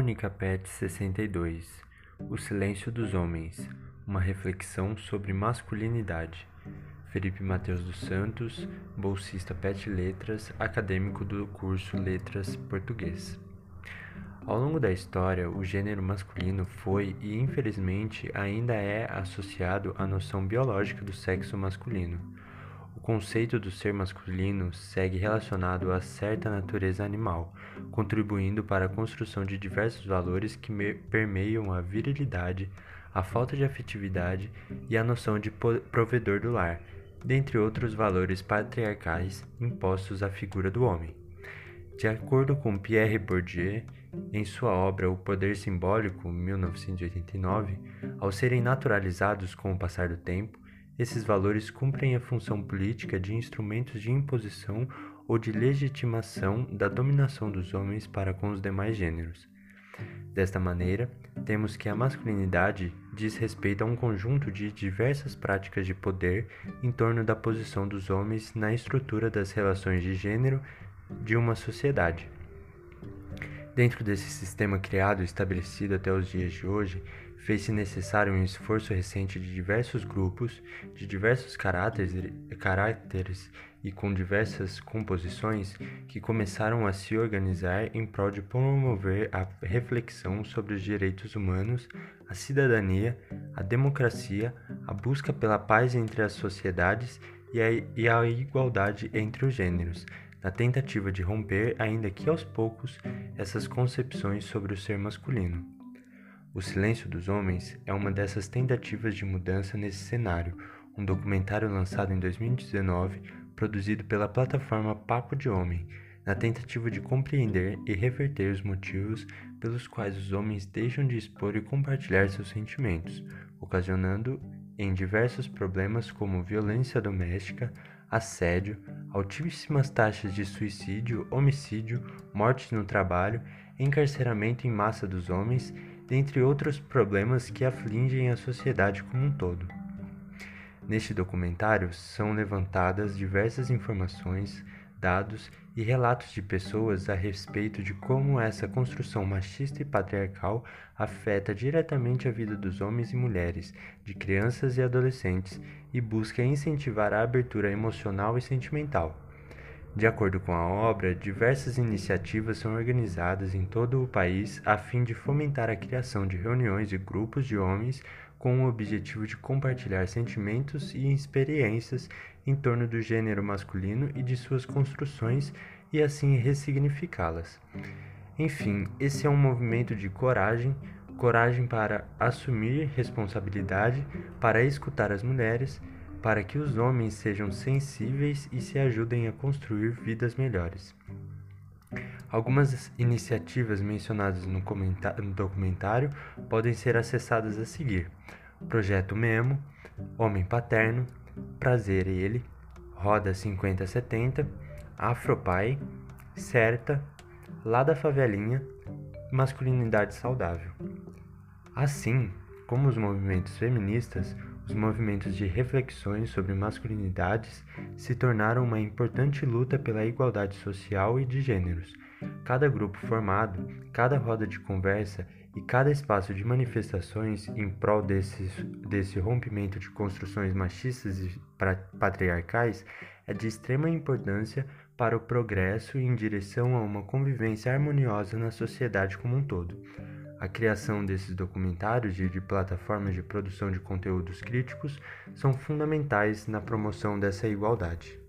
Comunica Pet 62 O Silêncio dos Homens Uma reflexão sobre masculinidade. Felipe Mateus dos Santos, bolsista Pet Letras, acadêmico do curso Letras Português. Ao longo da história, o gênero masculino foi e infelizmente ainda é associado à noção biológica do sexo masculino. O conceito do ser masculino segue relacionado a certa natureza animal, contribuindo para a construção de diversos valores que permeiam a virilidade, a falta de afetividade e a noção de provedor do lar, dentre outros valores patriarcais impostos à figura do homem. De acordo com Pierre Bourdieu, em sua obra O Poder Simbólico, 1989, ao serem naturalizados com o passar do tempo, esses valores cumprem a função política de instrumentos de imposição ou de legitimação da dominação dos homens para com os demais gêneros. Desta maneira, temos que a masculinidade diz respeito a um conjunto de diversas práticas de poder em torno da posição dos homens na estrutura das relações de gênero de uma sociedade. Dentro desse sistema criado e estabelecido até os dias de hoje, fez-se necessário um esforço recente de diversos grupos, de diversos caráteres, caráteres e com diversas composições, que começaram a se organizar em prol de promover a reflexão sobre os direitos humanos, a cidadania, a democracia, a busca pela paz entre as sociedades e a, e a igualdade entre os gêneros, na tentativa de romper, ainda que aos poucos, essas concepções sobre o ser masculino. O Silêncio dos Homens é uma dessas tentativas de mudança nesse cenário, um documentário lançado em 2019, produzido pela plataforma Papo de Homem, na tentativa de compreender e reverter os motivos pelos quais os homens deixam de expor e compartilhar seus sentimentos, ocasionando em diversos problemas como violência doméstica, assédio, altíssimas taxas de suicídio, homicídio, mortes no trabalho, encarceramento em massa dos homens, dentre outros problemas que afligem a sociedade como um todo. Neste documentário são levantadas diversas informações, dados e relatos de pessoas a respeito de como essa construção machista e patriarcal afeta diretamente a vida dos homens e mulheres, de crianças e adolescentes, e busca incentivar a abertura emocional e sentimental. De acordo com a obra, diversas iniciativas são organizadas em todo o país a fim de fomentar a criação de reuniões de grupos de homens com o objetivo de compartilhar sentimentos e experiências em torno do gênero masculino e de suas construções e assim ressignificá-las. Enfim, esse é um movimento de coragem, coragem para assumir responsabilidade, para escutar as mulheres, para que os homens sejam sensíveis e se ajudem a construir vidas melhores. Algumas iniciativas mencionadas no, no, documentário podem ser acessadas a seguir: Projeto Memo, Homem Paterno, Prazer Ele, Roda 5070, Afropai, Certa, Lá da Favelinha, Masculinidade Saudável. Assim como os movimentos feministas, os movimentos de reflexões sobre masculinidades se tornaram uma importante luta pela igualdade social e de gêneros. Cada grupo formado, cada roda de conversa e cada espaço de manifestações em prol desse, desse rompimento de construções machistas e patriarcais é de extrema importância para o progresso em direção a uma convivência harmoniosa na sociedade como um todo. A criação desses documentários e de plataformas de produção de conteúdos críticos são fundamentais na promoção dessa igualdade.